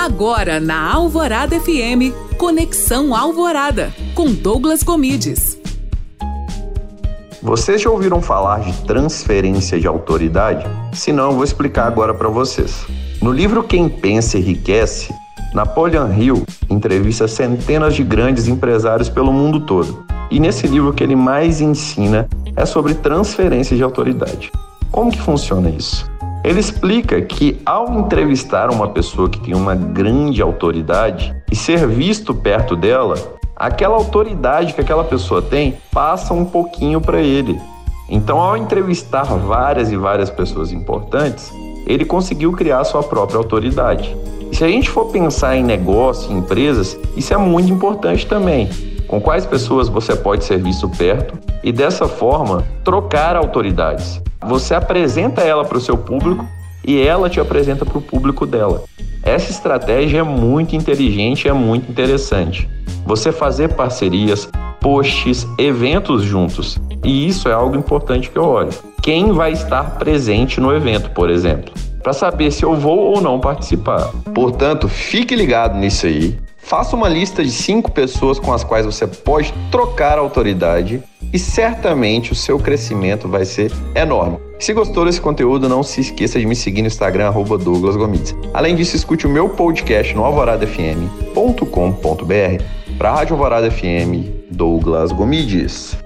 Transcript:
Agora na Alvorada FM, Conexão Alvorada, com Douglas Comides. Vocês já ouviram falar de transferência de autoridade? Se não, eu vou explicar agora para vocês. No livro Quem Pensa Enriquece, Napoleon Hill entrevista centenas de grandes empresários pelo mundo todo. E nesse livro que ele mais ensina é sobre transferência de autoridade. Como que funciona isso? Ele explica que ao entrevistar uma pessoa que tem uma grande autoridade e ser visto perto dela, aquela autoridade que aquela pessoa tem passa um pouquinho para ele. Então, ao entrevistar várias e várias pessoas importantes, ele conseguiu criar sua própria autoridade. E se a gente for pensar em negócio, em empresas, isso é muito importante também. Com quais pessoas você pode ser visto perto e dessa forma trocar autoridades. Você apresenta ela para o seu público e ela te apresenta para o público dela. Essa estratégia é muito inteligente é muito interessante. Você fazer parcerias, posts, eventos juntos. E isso é algo importante que eu olho. Quem vai estar presente no evento, por exemplo, para saber se eu vou ou não participar. Portanto, fique ligado nisso aí. Faça uma lista de cinco pessoas com as quais você pode trocar autoridade e certamente o seu crescimento vai ser enorme. Se gostou desse conteúdo, não se esqueça de me seguir no Instagram, Douglas Gomides. Além disso, escute o meu podcast no alvoradafm.com.br para a Rádio Alvorada FM, Douglas Gomides.